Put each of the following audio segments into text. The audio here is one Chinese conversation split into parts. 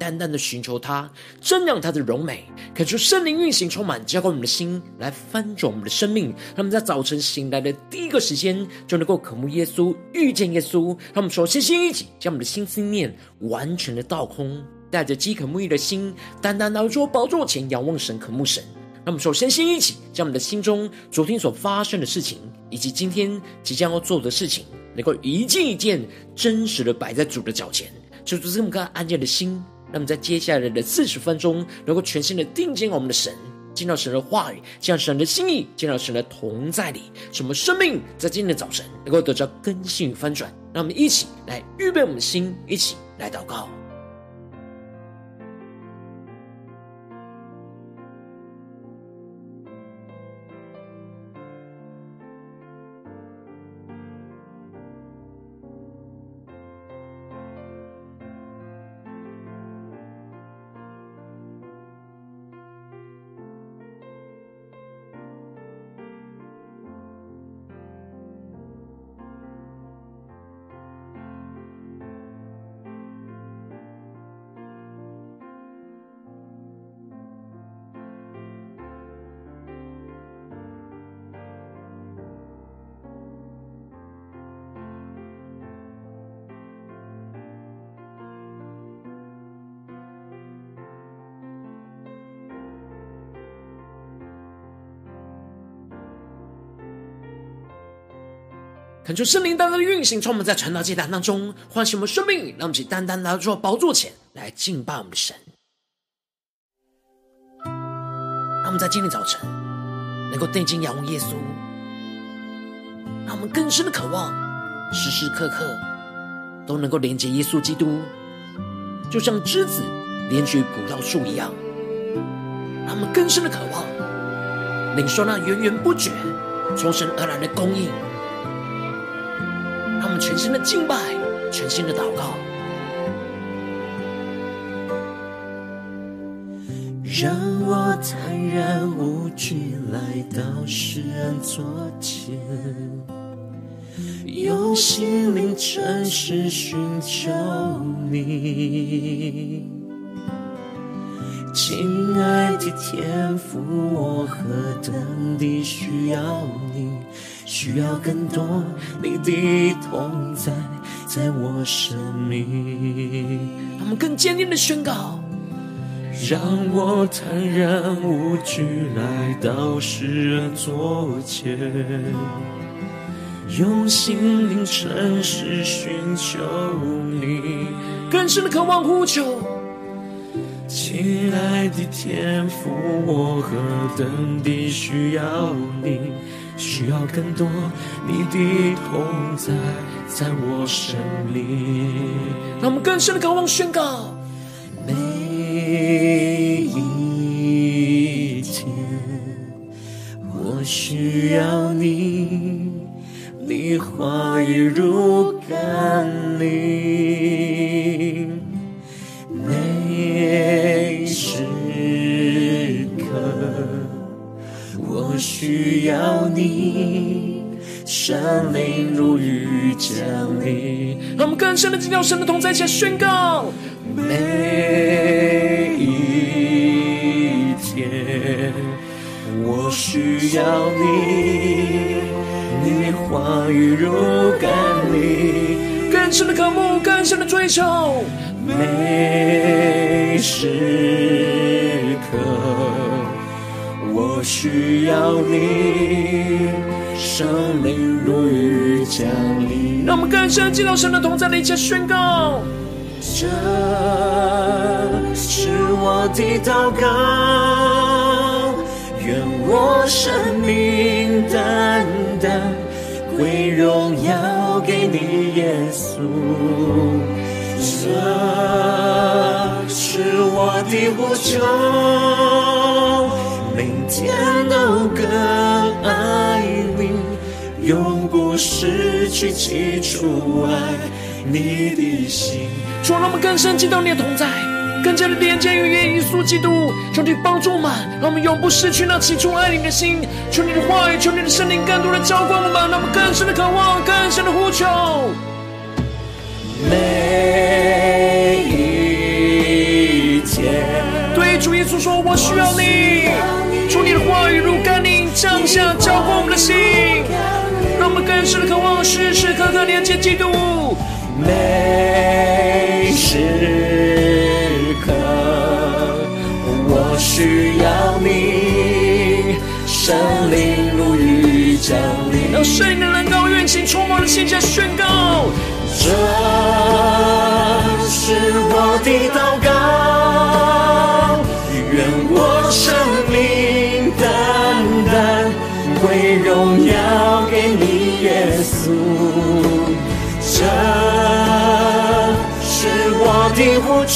单单的寻求他，瞻仰他的荣美，恳求圣灵运行充满，浇灌我们的心，来翻转我们的生命。让我们在早晨醒来的第一个时间，就能够渴慕耶稣、遇见耶稣。让我们首先先一起将我们的心思念完全的倒空。带着饥渴沐浴的心，单单来到宝座前仰望神、渴慕神。那么，首先先一起将我们的心中昨天所发生的事情，以及今天即将要做的事情，能够一件一件真实的摆在主的脚前，就是这么个安静的心。那么，在接下来的四十分钟，能够全新的定睛我们的神，见到神的话语，见到神的心意，见到神的同在里，什么生命在今天的早晨能够得到更新与翻转。让我们一起来预备我们的心，一起来祷告。恳求圣灵单单的运行，充满在传道祭坛当中，唤醒我们生命，让我们单单来到宝座前来敬拜我们的神。让我们在今天早晨能够定睛仰望耶稣，让我们更深的渴望，时时刻刻都能够连接耶稣基督，就像枝子连接于葡萄树一样。让我们更深的渴望，领受那源源不绝从神而来的供应。全心的敬拜，全心的祷告，让我坦然无惧来到施恩座前，用心灵诚实寻求你，亲爱的天父，我何等地需要你。需要更多你的同在，在我生命。他们更坚定的宣告，让我坦然无惧来到施恩座前，用心灵诚实寻求你，更深的渴望呼求。亲爱的天父，我何等地需要你。需要更多你的同在，在我生命。让我们更深的渴望宣告，每一天我需要你，你话语如甘霖，需要你，圣灵如雨降临。让我们更深的进入到神的同在，一起宣告。每一天，我需要你，你的话语如甘霖。更深的渴慕，更深的追求。每时刻。我需要你，生命如雨降临。让我们更深进入到神的同在里，一起宣告。这是我的祷告，愿我生命单单归荣耀给你，耶稣。这是我的呼求。天都更爱你，永不失去起初爱你的心。主，让我们更深进到你的同在，更加的连接于耶稣基督。求你帮助我们，让我们永不失去那起初爱你的心。求你的话语，求你的圣灵更多的浇灌我们，让我们更深的渴望，更深的呼求。每一天，对主耶稣说：“我需要你。”话语如甘霖降下，浇灌我们的心，让我们更深的渴望，时时刻刻连接基督。每时刻，我需要你，圣灵如雨降临，让圣灵的能够运行，充满了心间宣告。这是我的祷告，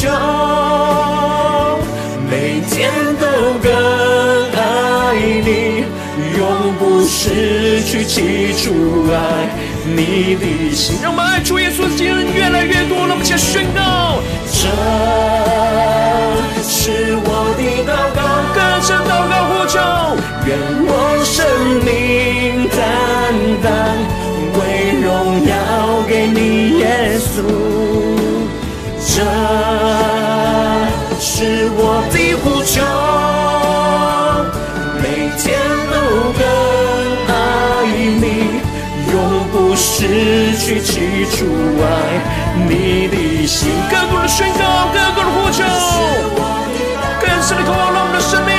求，每天都更爱你，永不失去起初爱。你的心，让我们爱主耶稣的基督越来越多，让我们一起宣告：这是我的祷告，更深祷告呼求，愿我生命单单为荣耀给你，耶稣。这是我的呼求。每天都更爱你，永不失去起初爱你的心，更多的宣告，更多的呼求，更深的渴望，让我们的生命，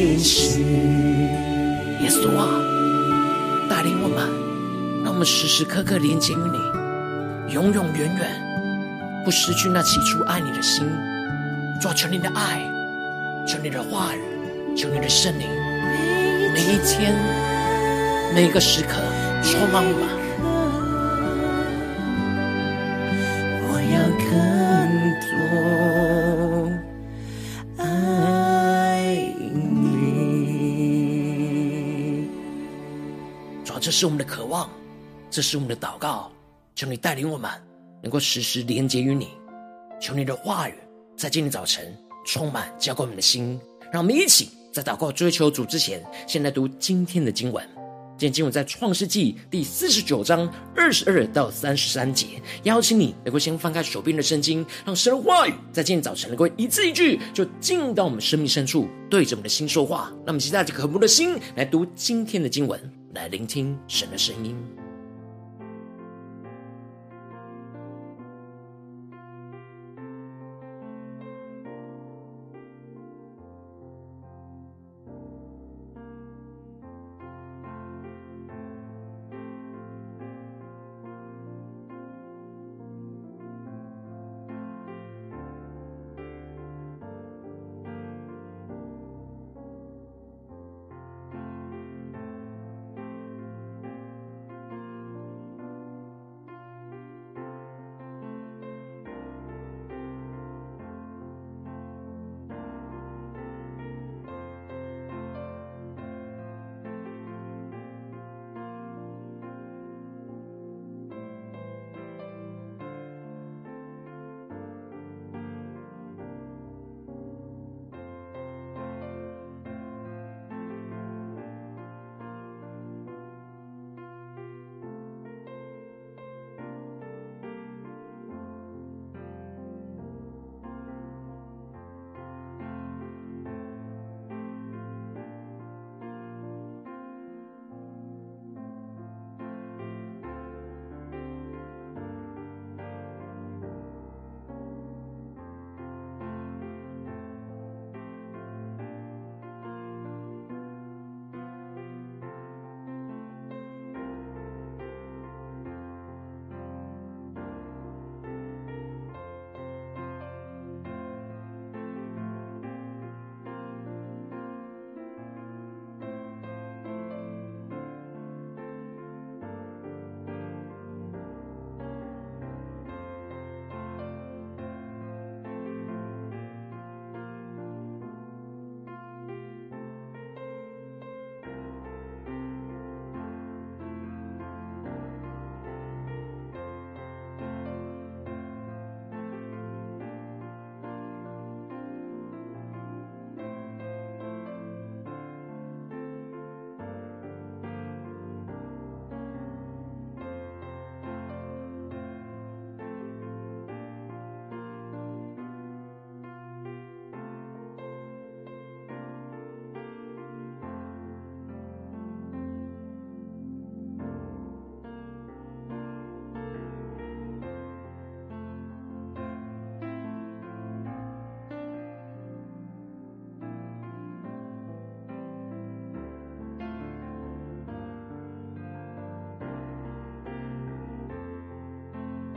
耶稣啊，带领我们，让我们时时刻刻连接于你，永永远远不失去那起初爱你的心。主啊，求你的爱，求你的话语，求你的圣灵，每一天，每一个时刻充满我们。是我们的渴望，这是我们的祷告。求你带领我们，能够时时连接于你。求你的话语在今天早晨充满浇灌我们的心。让我们一起在祷告追求主之前，先来读今天的经文。今天经文在创世纪第四十九章二十二到三十三节。邀请你能够先翻开手边的圣经，让神的话语在今天早晨能够一字一句就进到我们生命深处，对着我们的心说话。那么，期待着渴慕的心来读今天的经文。来聆听神的声音。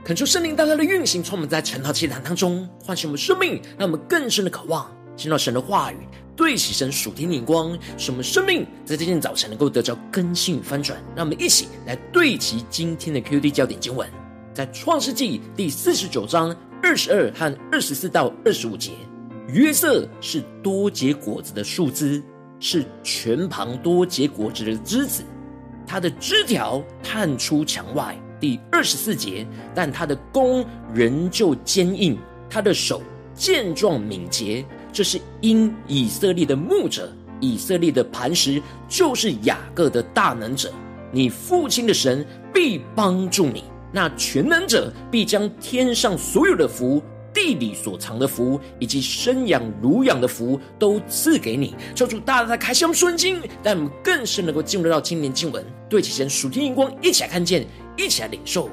恳求圣灵大大的运行，从我们在晨祷祭坛当中唤醒我们生命，让我们更深的渴望听到神的话语，对齐神属天的眼光，使我们生命在这天早晨能够得着更新与翻转。让我们一起来对齐今天的 QD 焦点经文，在创世纪第四十九章二十二和二十四到二十五节。约瑟是多结果子的树枝，是全旁多结果子的枝子，它的枝条探出墙外。第二十四节，但他的弓仍旧坚硬，他的手健壮敏捷。这是因以色列的牧者，以色列的磐石，就是雅各的大能者。你父亲的神必帮助你，那全能者必将天上所有的福、地里所藏的福，以及生养乳养的福，都赐给你。求主大大的开箱顺经，让我们更深能够进入到今年经文，对齐神属天荧光，一起来看见。一起来领受，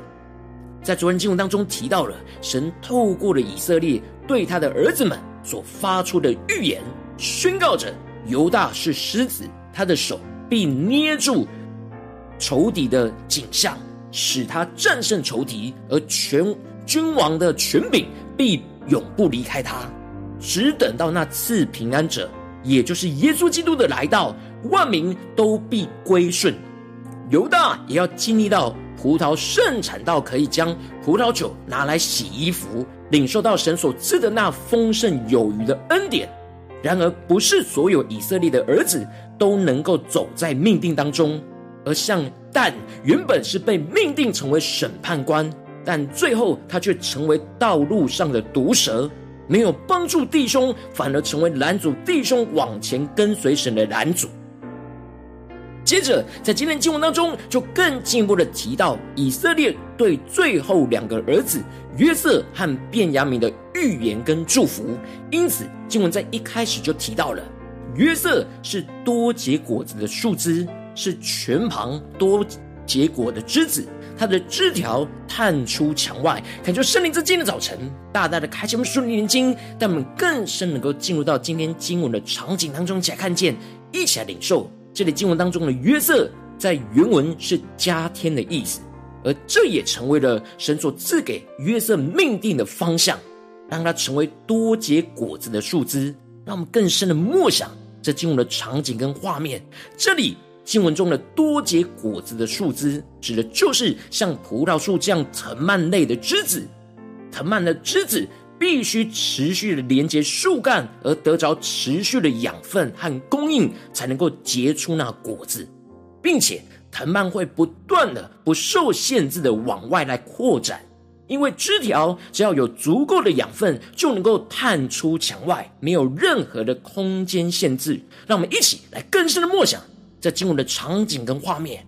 在昨天经文当中提到了神透过了以色列对他的儿子们所发出的预言，宣告着犹大是狮子，他的手必捏住仇敌的颈项，使他战胜仇敌，而全君王的权柄必永不离开他，只等到那赐平安者，也就是耶稣基督的来到，万民都必归顺。犹大也要经历到。葡萄盛产到可以将葡萄酒拿来洗衣服，领受到神所赐的那丰盛有余的恩典。然而，不是所有以色列的儿子都能够走在命定当中。而像但原本是被命定成为审判官，但最后他却成为道路上的毒蛇，没有帮助弟兄，反而成为拦阻弟兄往前跟随神的拦阻。接着，在今天经文当中，就更进一步的提到以色列对最后两个儿子约瑟和便雅悯的预言跟祝福。因此，经文在一开始就提到了约瑟是多结果子的树枝，是全旁多结果的枝子，它的枝条探出墙外。恳求圣灵在今的早晨，大大的开启我们属灵眼睛，让我们更深能够进入到今天经文的场景当中，一起来看见，一起来领受。这里经文当中的约瑟，在原文是加添的意思，而这也成为了神所赐给约瑟命定的方向，让他成为多结果子的树枝。让我们更深的默想这经文的场景跟画面。这里经文中的多结果子的树枝，指的就是像葡萄树这样藤蔓类的枝子，藤蔓的枝子。必须持续的连接树干，而得着持续的养分和供应，才能够结出那果子，并且藤蔓会不断的、不受限制的往外来扩展，因为枝条只要有足够的养分，就能够探出墙外，没有任何的空间限制。让我们一起来更深的默想这经文的场景跟画面。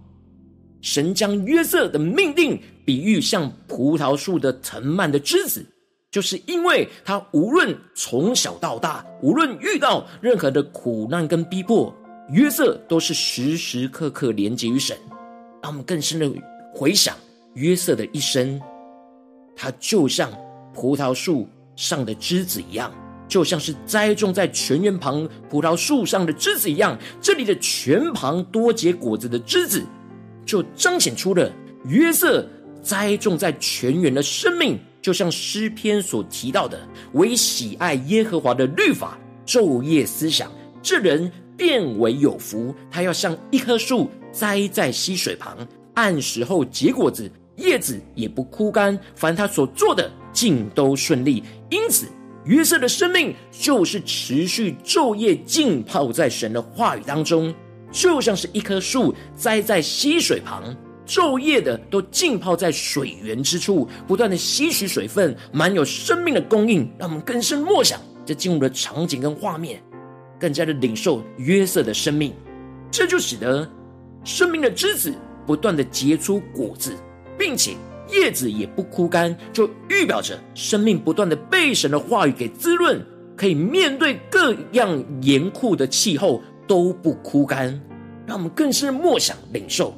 神将约瑟的命定比喻像葡萄树的藤蔓的枝子。就是因为他无论从小到大，无论遇到任何的苦难跟逼迫，约瑟都是时时刻刻连接于神。让我们更深的回想约瑟的一生，他就像葡萄树上的枝子一样，就像是栽种在泉源旁葡萄树上的枝子一样。这里的泉旁多结果子的枝子，就彰显出了约瑟栽种在泉源的生命。就像诗篇所提到的，唯喜爱耶和华的律法，昼夜思想，这人便为有福。他要像一棵树栽在溪水旁，按时候结果子，叶子也不枯干。凡他所做的，尽都顺利。因此，约瑟的生命就是持续昼夜浸泡在神的话语当中，就像是一棵树栽在溪水旁。昼夜的都浸泡在水源之处，不断的吸取水分，满有生命的供应。让我们更深默想这进入的场景跟画面，更加的领受约瑟的生命。这就使得生命的枝子不断的结出果子，并且叶子也不枯干，就预表着生命不断的被神的话语给滋润，可以面对各样严酷的气候都不枯干。让我们更深默想领受。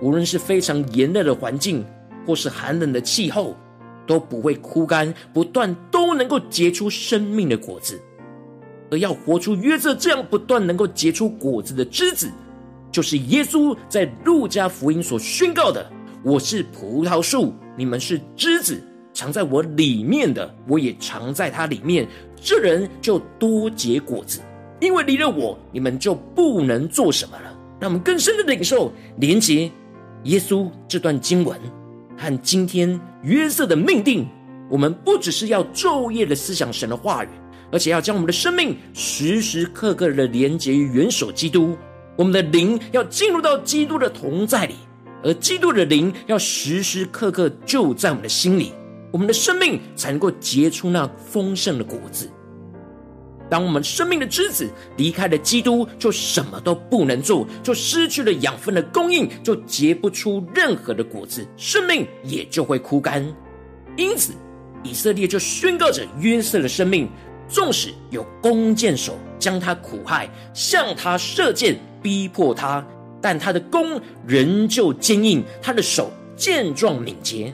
无论是非常炎热的环境，或是寒冷的气候，都不会枯干，不断都能够结出生命的果子。而要活出约瑟这样不断能够结出果子的枝子，就是耶稣在路加福音所宣告的：“我是葡萄树，你们是枝子，藏在我里面的，我也藏在它里面。这人就多结果子，因为离了我，你们就不能做什么了。让我们更深的领受连结耶稣这段经文和今天约瑟的命定。我们不只是要昼夜的思想神的话语，而且要将我们的生命时时刻刻的连接于元首基督。我们的灵要进入到基督的同在里，而基督的灵要时时刻刻就在我们的心里，我们的生命才能够结出那丰盛的果子。当我们生命的枝子离开了基督，就什么都不能做，就失去了养分的供应，就结不出任何的果子，生命也就会枯干。因此，以色列就宣告着约瑟的生命，纵使有弓箭手将他苦害，向他射箭。逼迫他，但他的弓仍旧坚硬，他的手健壮敏捷。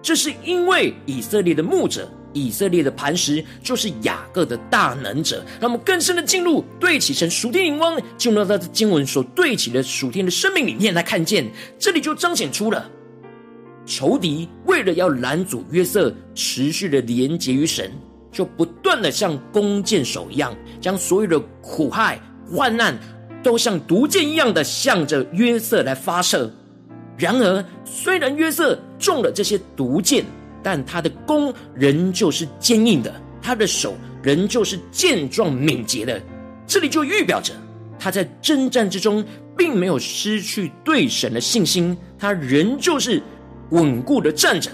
这是因为以色列的牧者，以色列的磐石，就是雅各的大能者。让我们更深的进入对起神属天灵光，进入到他的经文所对起的属天的生命里面来看见，这里就彰显出了仇敌为了要拦阻约瑟持续的连结于神，就不断的像弓箭手一样，将所有的苦害患难。都像毒箭一样的向着约瑟来发射。然而，虽然约瑟中了这些毒箭，但他的弓仍旧是坚硬的，他的手仍旧是健壮敏捷的。这里就预表着他在征战之中并没有失去对神的信心，他仍旧是稳固的站着，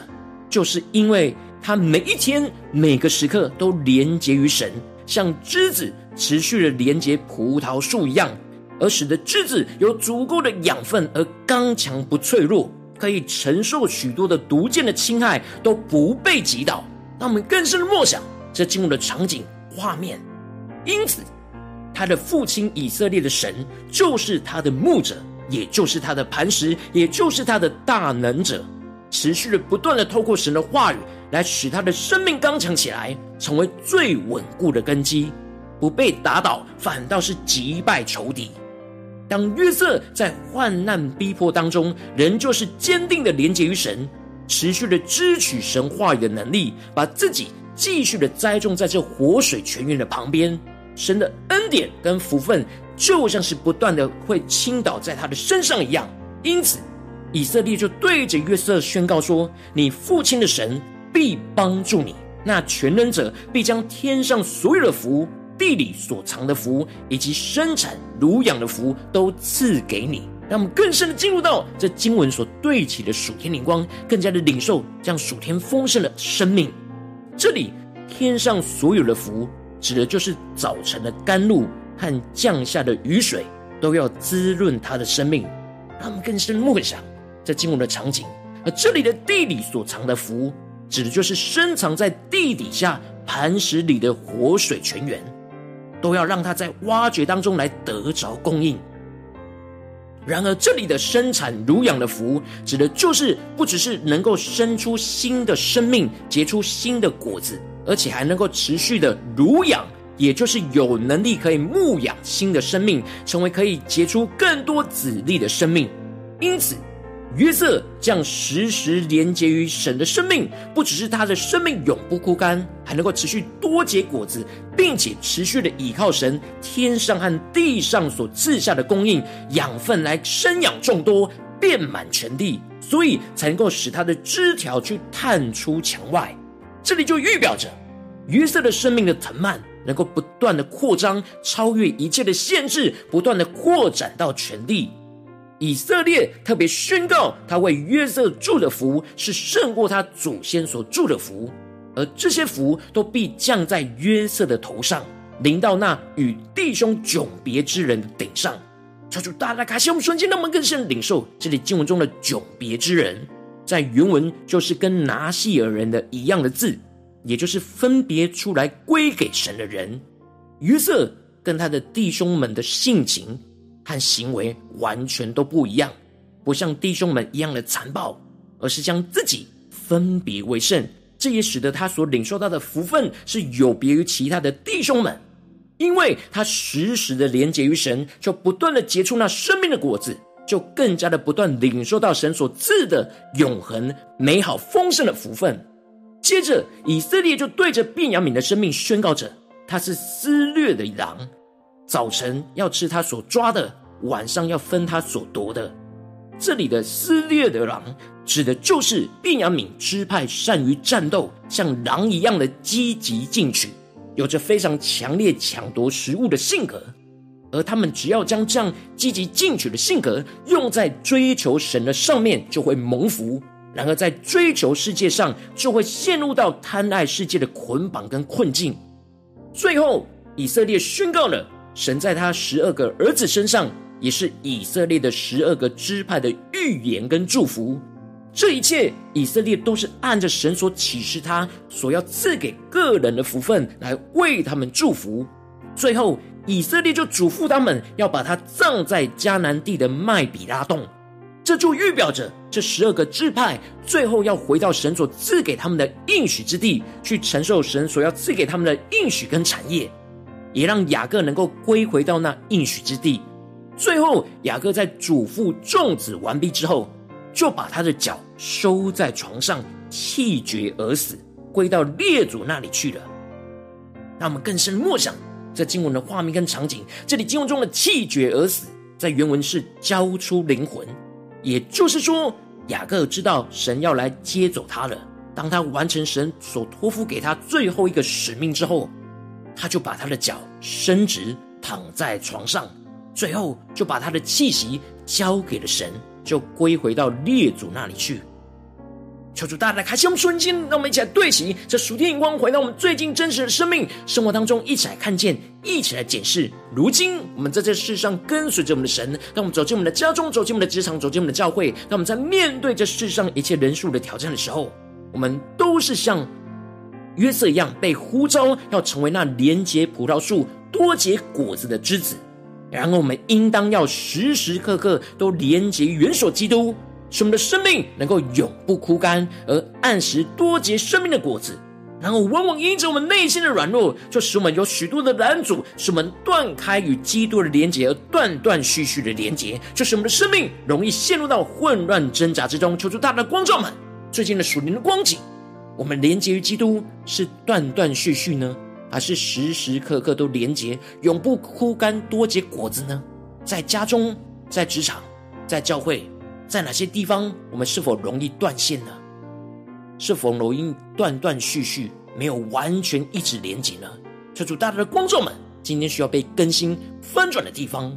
就是因为他每一天每个时刻都连结于神，像枝子持续的连结葡萄树一样。而使得枝子有足够的养分，而刚强不脆弱，可以承受许多的毒箭的侵害，都不被击倒。让我们更深的默想这进入的场景画面。因此，他的父亲以色列的神，就是他的牧者，也就是他的磐石，也就是他的大能者，持续的不断的透过神的话语，来使他的生命刚强起来，成为最稳固的根基，不被打倒，反倒是击败仇敌。当约瑟在患难逼迫当中，仍旧是坚定的连接于神，持续的支取神话语的能力，把自己继续的栽种在这活水泉源的旁边。神的恩典跟福分就像是不断的会倾倒在他的身上一样。因此，以色列就对着约瑟宣告说：“你父亲的神必帮助你，那全能者必将天上所有的福。”地里所藏的福，以及生产乳养的福，都赐给你。让我们更深的进入到这经文所对齐的属天灵光，更加的领受这样属天丰盛的生命。这里天上所有的福，指的就是早晨的甘露和降下的雨水，都要滋润他的生命。让我们更深默想这经文的场景。而这里的地里所藏的福，指的就是深藏在地底下磐石里的活水泉源。都要让他在挖掘当中来得着供应。然而，这里的生产乳养的福，指的就是不只是能够生出新的生命，结出新的果子，而且还能够持续的乳养，也就是有能力可以牧养新的生命，成为可以结出更多子粒的生命。因此，约瑟将时时连接于神的生命，不只是他的生命永不枯干，还能够持续多结果子，并且持续的倚靠神天上和地上所赐下的供应养分来生养众多，遍满全地，所以才能够使他的枝条去探出墙外。这里就预表着约瑟的生命。的藤蔓能够不断的扩张，超越一切的限制，不断的扩展到全地。以色列特别宣告，他为约瑟祝的福是胜过他祖先所祝的福，而这些福都必降在约瑟的头上，临到那与弟兄迥别之人的顶上。求主大大开启我们瞬间，让我们更深领受这里经文中的迥别之人，在原文就是跟拿细耳人的一样的字，也就是分别出来归给神的人。约瑟跟他的弟兄们的性情。和行为完全都不一样，不像弟兄们一样的残暴，而是将自己分别为圣。这也使得他所领受到的福分是有别于其他的弟兄们，因为他时时的连结于神，就不断的结出那生命的果子，就更加的不断领受到神所赐的永恒、美好、丰盛的福分。接着，以色列就对着便雅悯的生命宣告着：他是撕裂的狼，早晨要吃他所抓的，晚上要分他所夺的。这里的撕裂的狼，指的就是便雅悯支派善于战斗，像狼一样的积极进取，有着非常强烈抢夺食物的性格。而他们只要将这样积极进取的性格用在追求神的上面，就会蒙福。然而，在追求世界上，就会陷入到贪爱世界的捆绑跟困境。最后，以色列宣告了神在他十二个儿子身上，也是以色列的十二个支派的预言跟祝福。这一切，以色列都是按着神所启示他所要赐给个人的福分来为他们祝福。最后，以色列就嘱咐他们要把他葬在迦南地的麦比拉洞。这就预表着这十二个支派最后要回到神所赐给他们的应许之地，去承受神所要赐给他们的应许跟产业，也让雅各能够归回到那应许之地。最后，雅各在嘱咐众子完毕之后，就把他的脚收在床上，气绝而死，归到列祖那里去了。那我们更深默想这经文的画面跟场景。这里经文中的气绝而死，在原文是交出灵魂。也就是说，雅各知道神要来接走他了。当他完成神所托付给他最后一个使命之后，他就把他的脚伸直，躺在床上，最后就把他的气息交给了神，就归回到列祖那里去。求主大大开启我们瞬间，让我们一起来对齐这属天眼光，回到我们最近真实的生命生活当中，一起来看见，一起来检视。如今我们在这世上跟随着我们的神，当我们走进我们的家中，走进我们的职场，走进我们的教会，当我们在面对这世上一切人数的挑战的时候，我们都是像约瑟一样被呼召，要成为那连结葡萄树、多结果子的枝子。然后我们应当要时时刻刻都连结元首基督。使我们的生命能够永不枯干，而按时多结生命的果子。然后，往往因着我们内心的软弱，就使我们有许多的拦阻，使我们断开与基督的连结，而断断续续的连结，就使我们的生命容易陷入到混乱挣扎之中。求主大大的光照们，最近的属灵的光景，我们连接于基督是断断续续呢，还是时时刻刻都连接，永不枯干，多结果子呢？在家中，在职场，在教会。在哪些地方，我们是否容易断线呢？是否容易断断续续，没有完全一直连接呢？求主大大的光照们，今天需要被更新翻转的地方。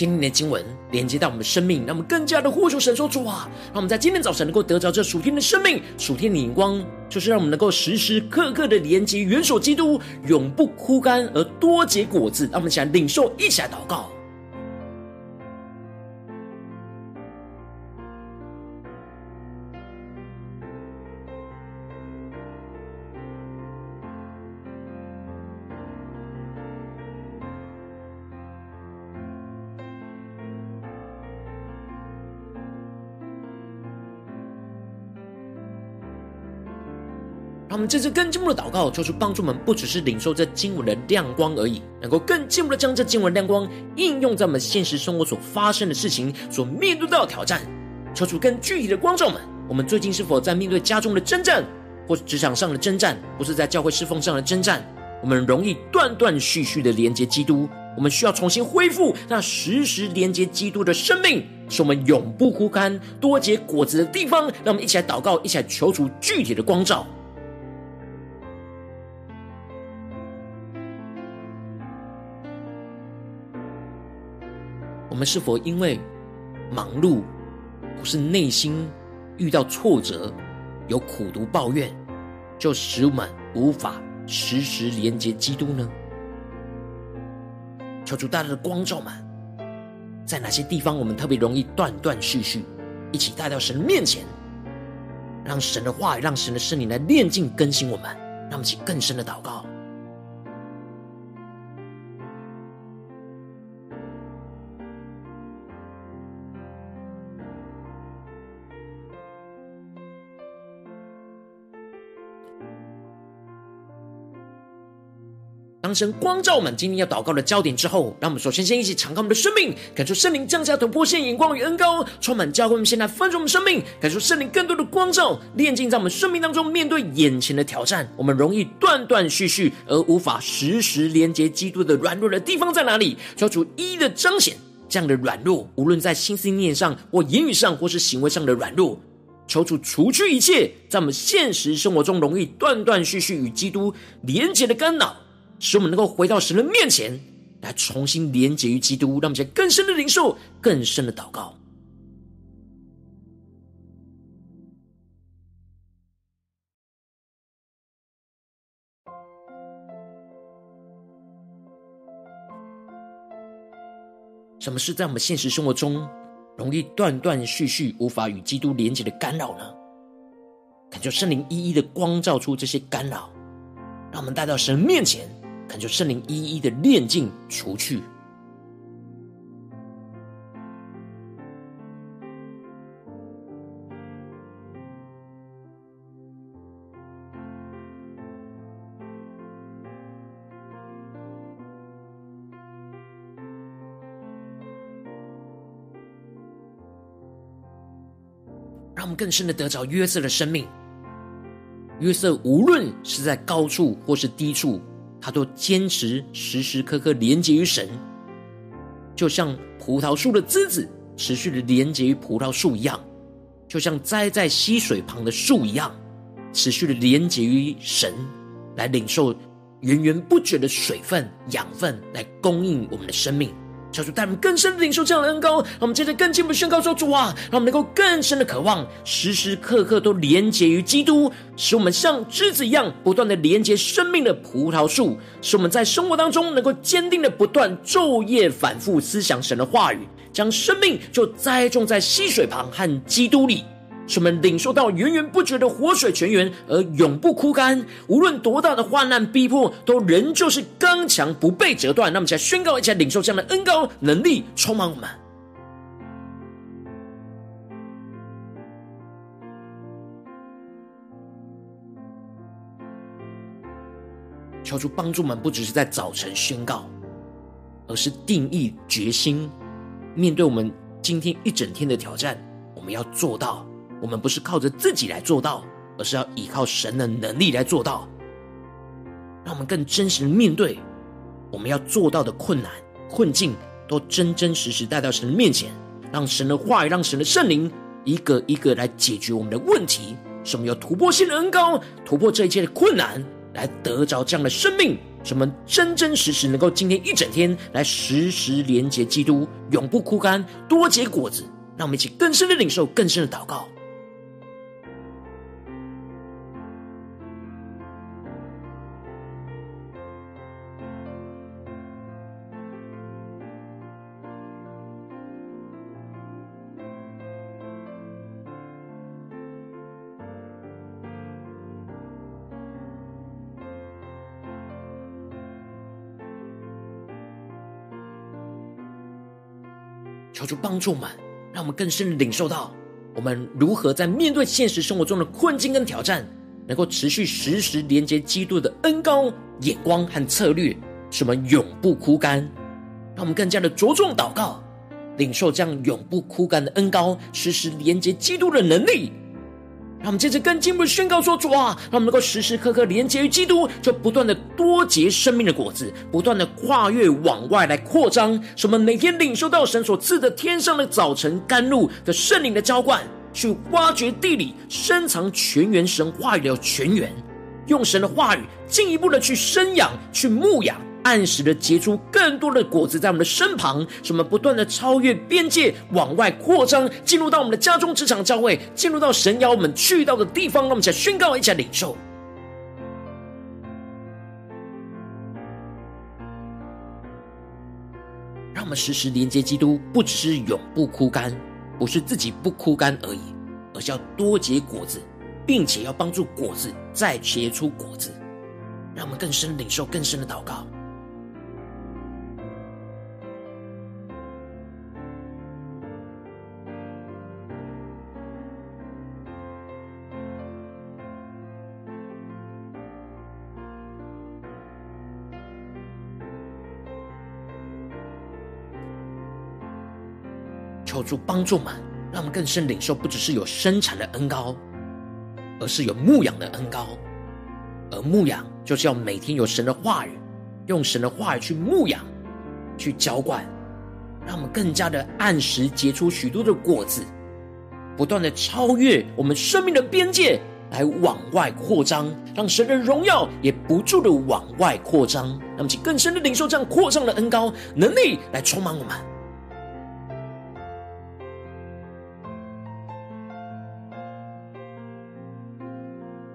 今天的经文，连接到我们的生命，让我们更加的呼求神说主啊，让我们在今天早晨能够得着这属天的生命、属天的眼光，就是让我们能够时时刻刻的连接元首基督，永不枯干而多结果子。让我们想领受，一下祷告。让我们这次更进一步的祷告，求主帮助我们，不只是领受这经文的亮光而已，能够更进一步的将这经文亮光应用在我们现实生活所发生的事情、所面对到的挑战。求主更具体的光照们，我们最近是否在面对家中的征战，或是职场上的征战，或是在教会侍奉上的征战？我们容易断断续续的连接基督，我们需要重新恢复那时时连接基督的生命，使我们永不枯干、多结果子的地方。让我们一起来祷告，一起来求主具体的光照。我们是否因为忙碌，或是内心遇到挫折，有苦毒抱怨，就使我们无法时时连接基督呢？求主大大的光照们，在哪些地方我们特别容易断断续续？一起带到神的面前，让神的话语，让神的圣灵来炼净更新我们，让我们起更深的祷告。当神光照我们今天要祷告的焦点之后，让我们首先先一起敞开我们的生命，感受圣灵降下突破线眼光与恩膏，充满教会。我们先来分盛我们生命，感受圣灵更多的光照，炼净在我们生命当中。面对眼前的挑战，我们容易断断续续而无法时时连接基督的软弱的地方在哪里？求主一一的彰显这样的软弱，无论在心思念上或言语上或是行为上的软弱，求主除去一切在我们现实生活中容易断断续续与基督连接的干扰。使我们能够回到神的面前，来重新连接于基督，让我们在更深的领受、更深的祷告。什么是在我们现实生活中容易断断续续、无法与基督连接的干扰呢？恳求圣灵一一的光照出这些干扰，让我们带到神面前。恳求圣灵一一的炼净除去，让我们更深的得着约瑟的生命。约瑟无论是在高处或是低处。他都坚持时时刻刻连接于神，就像葡萄树的枝子持续的连接于葡萄树一样，就像栽在溪水旁的树一样，持续的连接于神，来领受源源不绝的水分、养分，来供应我们的生命。求主带我们更深的领受这样的恩膏，让我们接着更进一步宣告说：主啊，让我们能够更深的渴望，时时刻刻都连结于基督，使我们像枝子一样，不断的连结生命的葡萄树，使我们在生活当中能够坚定的不断昼夜反复思想神的话语，将生命就栽种在溪水旁和基督里。使我们领受到源源不绝的活水泉源，而永不枯干。无论多大的患难逼迫，都仍旧是刚强，不被折断。那么，一起来宣告，一起来领受这样的恩膏能力，充满我们。求主帮助我们，不只是在早晨宣告，而是定义决心，面对我们今天一整天的挑战，我们要做到。我们不是靠着自己来做到，而是要依靠神的能力来做到。让我们更真实的面对我们要做到的困难、困境，都真真实实带到神的面前，让神的话语、让神的圣灵一个一个来解决我们的问题。使我们有突破性的恩膏，突破这一切的困难，来得着这样的生命。使我们真真实实能够今天一整天来时时连接基督，永不枯干，多结果子。让我们一起更深的领受，更深的祷告。主帮助我们，让我们更深的领受到，我们如何在面对现实生活中的困境跟挑战，能够持续实时连接基督的恩高、眼光和策略，使我们永不枯干。让我们更加的着重祷告，领受这样永不枯干的恩高，实时连接基督的能力，让我们接着更进一步宣告说：主啊，让我们能够时时刻刻连接于基督，就不断的多结生命的果子，不断的跨越往外来扩张，使我们每天领受到神所赐的天上的早晨甘露的圣灵的浇灌，去挖掘地里深藏泉源神话语的泉源，用神的话语进一步的去生养、去牧养。按时的结出更多的果子在我们的身旁，使我们不断的超越边界，往外扩张，进入到我们的家中、职场、教会，进入到神要我们去到的地方。让我们一起宣告，一起领受，让我们时时连接基督，不只是永不枯干，不是自己不枯干而已，而是要多结果子，并且要帮助果子再结出果子，让我们更深领受更深的祷告。求主帮助们，让我们更深领受，不只是有生产的恩膏，而是有牧养的恩膏。而牧养就是要每天有神的话语，用神的话语去牧养、去浇灌，让我们更加的按时结出许多的果子，不断的超越我们生命的边界，来往外扩张，让神的荣耀也不住的往外扩张。那么，请更深的领受这样扩张的恩膏能力来充满我们。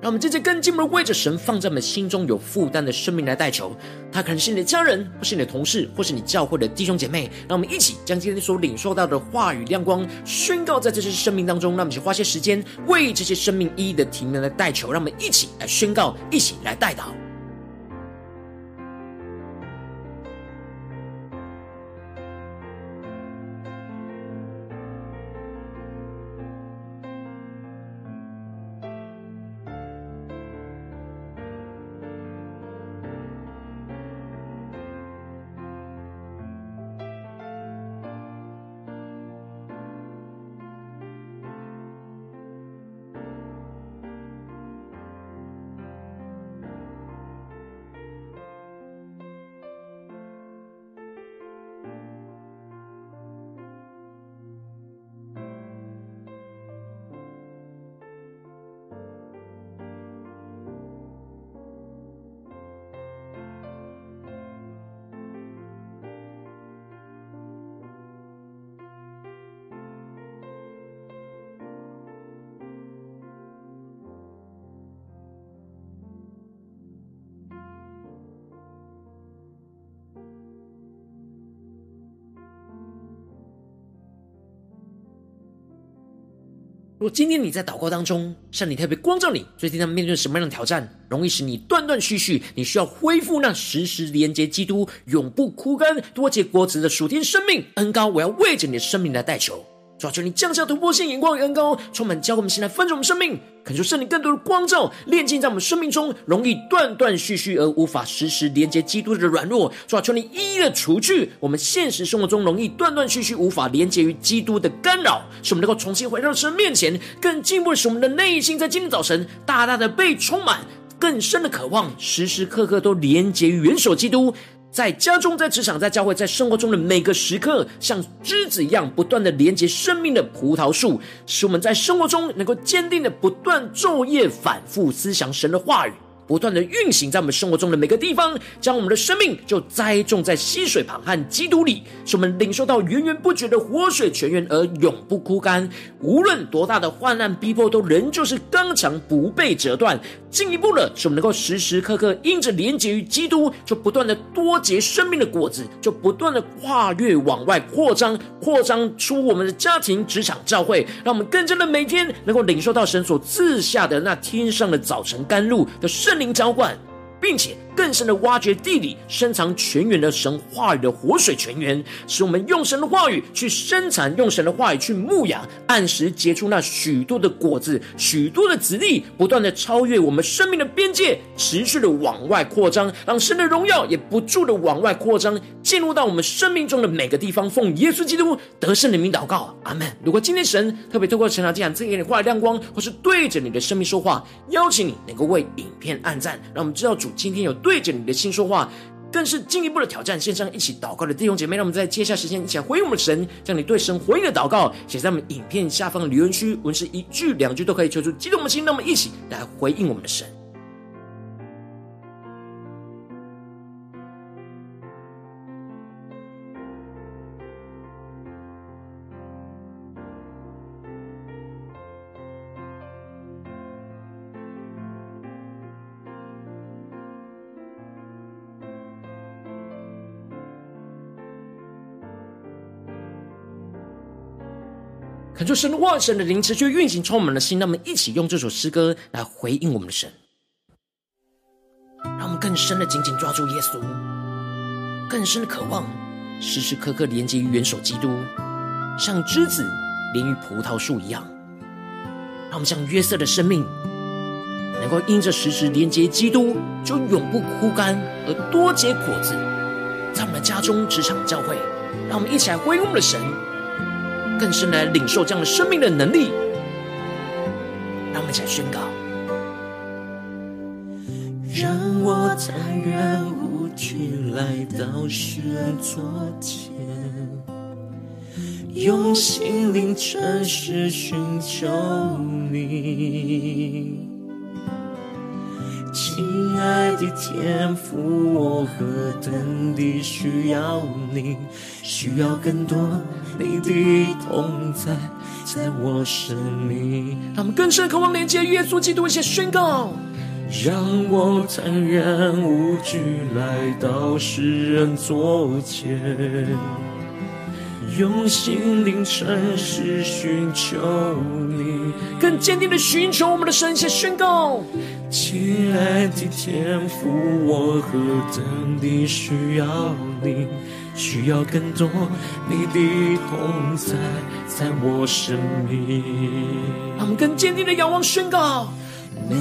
让我们这些更进一步为着神放在我们心中有负担的生命来代求，他可能是你的家人，或是你的同事，或是你教会的弟兄姐妹。让我们一起将今天所领受到的话语亮光宣告在这些生命当中。让我们去花些时间为这些生命意义的停难来代求。让我们一起来宣告，一起来代祷。如果今天你在祷告当中，上帝特别光照你，最近他们面对什么样的挑战，容易使你断断续续，你需要恢复那时时连接基督、永不枯干、多结果子的属天生命恩高，我要为着你的生命来代求。抓住，你降下突破性眼光与恩膏，充满教会我们现在分盛我们生命，恳求圣灵更多的光照，炼净在我们生命中容易断断续续而无法时时连接基督的软弱。抓住，你一一的除去我们现实生活中容易断断续续无法连接于基督的干扰，使我们能够重新回到神面前，更进一步使我们的内心在今天早晨大大的被充满，更深的渴望，时时刻刻都连接于元首基督。在家中，在职场，在教会，在生活中的每个时刻，像枝子一样不断的连接生命的葡萄树，使我们在生活中能够坚定的不断昼夜反复思想神的话语。不断的运行在我们生活中的每个地方，将我们的生命就栽种在溪水旁和基督里，使我们领受到源源不绝的活水泉源，而永不枯干。无论多大的患难逼迫，都仍旧是刚强，不被折断。进一步了，使我们能够时时刻刻因着连结于基督，就不断的多结生命的果子，就不断的跨越往外扩张，扩张出我们的家庭、职场、教会，让我们更加的每天能够领受到神所赐下的那天上的早晨甘露的圣。圣灵浇灌，并且更深的挖掘地里深藏泉源的神话语的活水泉源，使我们用神的话语去生产，用神的话语去牧养，按时结出那许多的果子，许多的子粒，不断的超越我们生命的边界，持续的往外扩张，让神的荣耀也不住的往外扩张，进入到我们生命中的每个地方。奉耶稣基督得胜的名祷告，阿门。如果今天神特别透过晨祷祭坛赐给你话语亮光，或是对着你的生命说话，邀请你能够为影片按赞，让我们知道主今天有对着你的心说话，更是进一步的挑战。线上一起祷告的弟兄姐妹，让我们在接下时间一起来回应我们的神，将你对神回应的祷告写在我们影片下方的留言区，文字一句两句都可以，求出激动的心，那么一起来回应我们的神。恳求神的话，神的灵持续运行，充满了心。让我们一起用这首诗歌来回应我们的神，让我们更深的紧紧抓住耶稣，更深的渴望，时时刻刻连接于元首基督，像枝子连于葡萄树一样。让我们像约瑟的生命，能够因着时时连接基督，就永不枯干而多结果子，在我们的家中、职场、教会。让我们一起来回应我们的神。更深来领受这样的生命的能力，让我们一起来宣告：让我坦然无惧来到世人座前，用心灵诚实寻求你。爱的天赋，我何等地需要你，需要更多你的同在，在我生命。他们更深渴望连接耶稣基督，一些宣告，让我坦然无惧来到世人座前，用心灵诚实寻求你，更坚定的寻求我们的神，先宣告。亲爱的天父，我何等地需要你，需要更多你的同在，在我生命。让我们更坚定的仰望宣告，每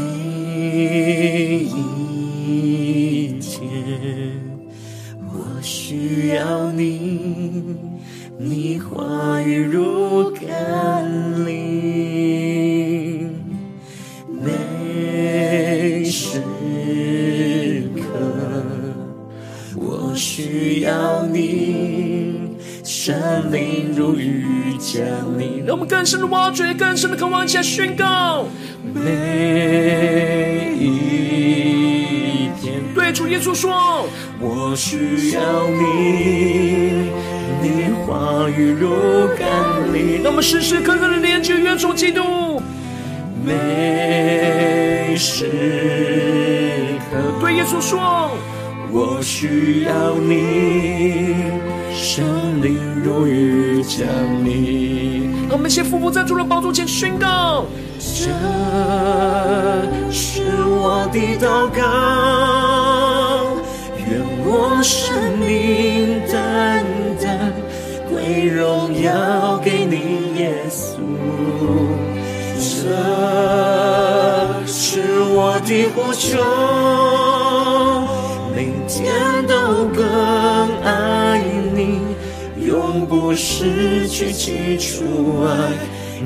一天我需要你，你话语如甘霖。每时刻，我需要你，生命如雨降临。让我们更深的挖掘，更深的渴望，一起来宣告。每一天，对主耶稣说，我需要你，你话语如甘霖。让我们时时刻刻的连接耶稣基督。每时刻对耶稣说，我需要你，生命如雨降临。让我们先俯伏在主的宝座前宣告，这是我的祷告，愿我生命单单归荣耀给你，耶稣。这是我的呼求，每天都更爱你，永不失去起初爱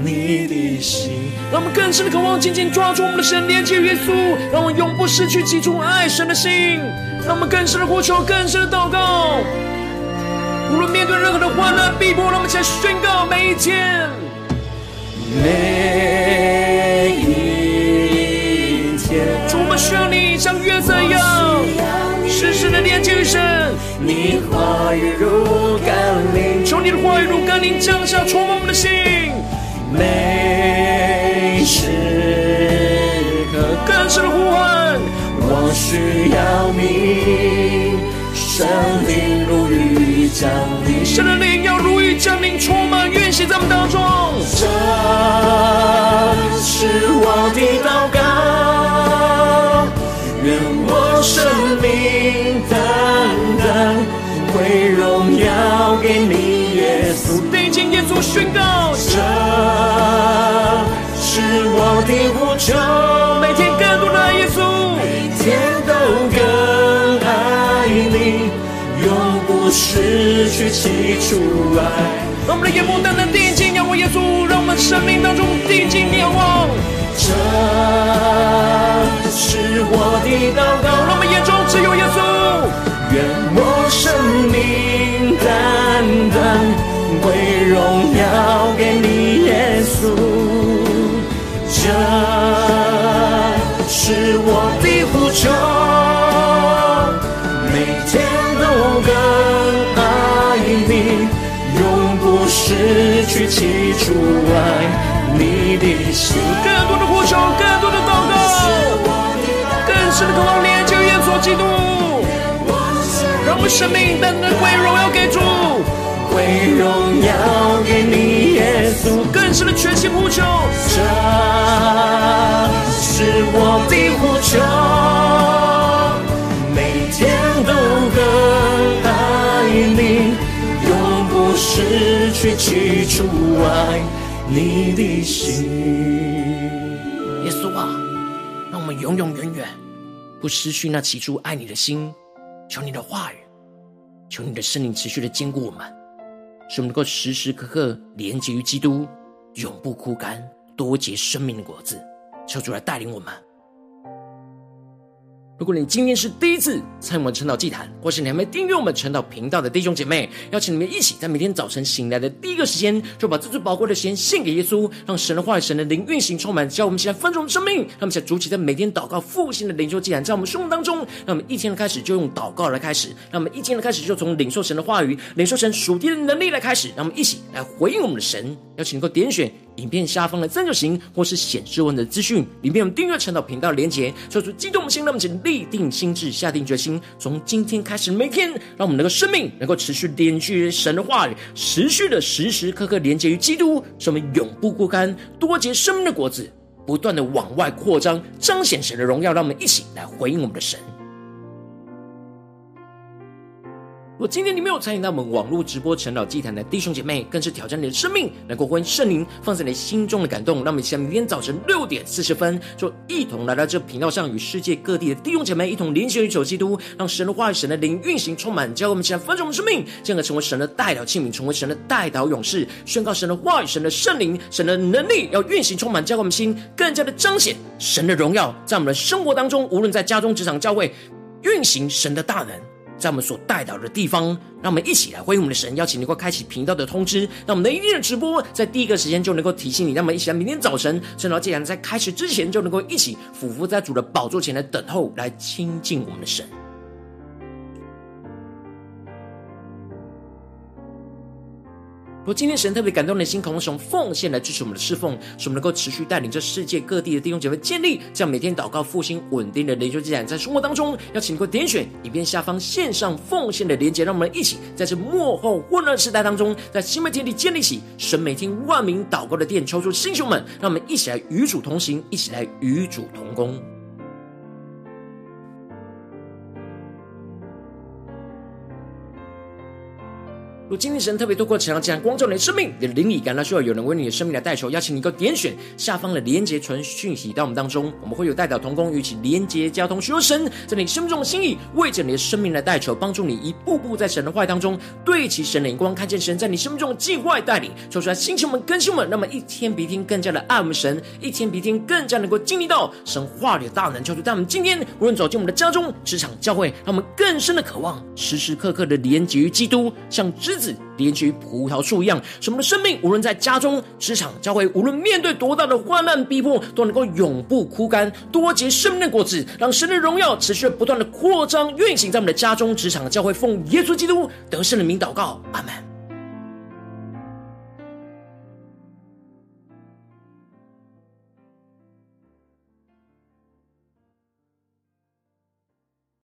你的心。让我们更深的渴望，紧紧抓住我们的神，连接耶稣，让我们永不失去起初爱神的心。让我们更深的呼求，更深的祷告。无论面对任何的患难逼迫，让我们一起来宣告每一天。每一天，主，我们需要你像约瑟一样，时时的连接于神。你话语如甘霖，求你的话语如甘霖降下，充满我们的心。每时刻，更深的呼唤，我需要你，生命如雨像临，神的灵要如雨降临，充满运行在我们当中。这是我的祷告，愿我生命单单会荣耀给你，耶稣。定睛，耶稣宣告。这是我的呼求。失去起出来。让我们的眼目单单定睛仰望耶稣，让我们生命当中定睛仰望。这是我的祷告，生命单单归荣耀给主，归荣耀给你，耶稣。更深的全心呼求，这是我的呼求，每天都更爱你，永不失去起初爱你的心。耶稣啊，让我们永永远远不失去那起初爱你的心。求你的话语，求你的圣灵持续的坚固我们，使我们能够时时刻刻连接于基督，永不枯干，多结生命的果子。求主来带领我们。如果你今天是第一次参与我们晨祷祭坛，或是你还没订阅我们晨祷频道的弟兄姐妹，邀请你们一起在每天早晨醒来的第一个时间，就把这最宝贵的时间献给耶稣，让神的话语、神的灵运行充满，叫我们现在丰盛的生命。让我们现在筑起在每天祷告复兴的灵修祭坛，在我们生活当中，让我们一天的开始就用祷告来开始，让我们一天的开始就从领受神的话语、领受神属天的能力来开始，让我们一起来回应我们的神。邀请能够点选影片下方的三角形，或是显示文的资讯，里面有订阅晨祷频道的连结，说出激动的心，让我们请立定心志，下定决心，从今天开始，每天让我们能够生命能够持续连接神的话语，持续的时时刻刻连接于基督，使我们永不枯干，多结生命的果子，不断的往外扩张，彰显神的荣耀。让我们一起来回应我们的神。如果今天你没有参与到我们网络直播晨祷祭坛的弟兄姐妹，更是挑战你的生命，能够回应圣灵放在你心中的感动。让我们在明天早晨六点四十分，就一同来到这频道上，与世界各地的弟兄姐妹一同连接于主基督，让神的话语、神的灵运行充满，教我们现在丰盛的生命，进而成为神的代祷器皿，成为神的代祷勇士，宣告神的话语、神的圣灵、神的能力要运行充满，教我们心更加的彰显神的荣耀，在我们的生活当中，无论在家中、职场、教会，运行神的大能。在我们所代祷的地方，让我们一起来欢迎我们的神。邀请能够开启频道的通知，让我们的一天的直播在第一个时间就能够提醒你。让我们一起来，明天早晨，圣道既然在开始之前，就能够一起俯伏在主的宝座前来等候，来亲近我们的神。如果今天神特别感动你的心，渴望用奉献来支持我们的侍奉，使我们能够持续带领着世界各地的弟兄姐妹建立这样每天祷告复兴稳定的灵修祭坛，在生活当中，邀请你点选影片下方线上奉献的连结，让我们一起在这末后混乱时代当中，在新媒体里建立起神每天万名祷告的殿，抽出弟兄们，让我们一起来与主同行，一起来与主同工。如今天神特别透过这样这样光照你的生命，你的灵里感到需要有人为你的生命来代求，邀请你能够点选下方的连结传讯息到我们当中，我们会有代表同工与其连结交通，寻求神在你生命中的心意，为着你的生命来代求，帮助你一步步在神的话当中对齐神的眼光，看见神在你生命中的计划带领，说出来，星球们、更新们，那么一天比一天更加的爱我们神，一天比一天更加能够经历到神话里的大能，就是在我们今天无论走进我们的家中、职场、教会，让我们更深的渴望，时时刻刻的连结于基督，像知。子连接于葡萄树一样，使我们的生命无论在家中、职场、教会，无论面对多大的患难逼迫，都能够永不枯干，多结生命的果子，让神的荣耀持续不断的扩张运行在我们的家中、职场、教会。奉耶稣基督得胜的名祷告，阿门。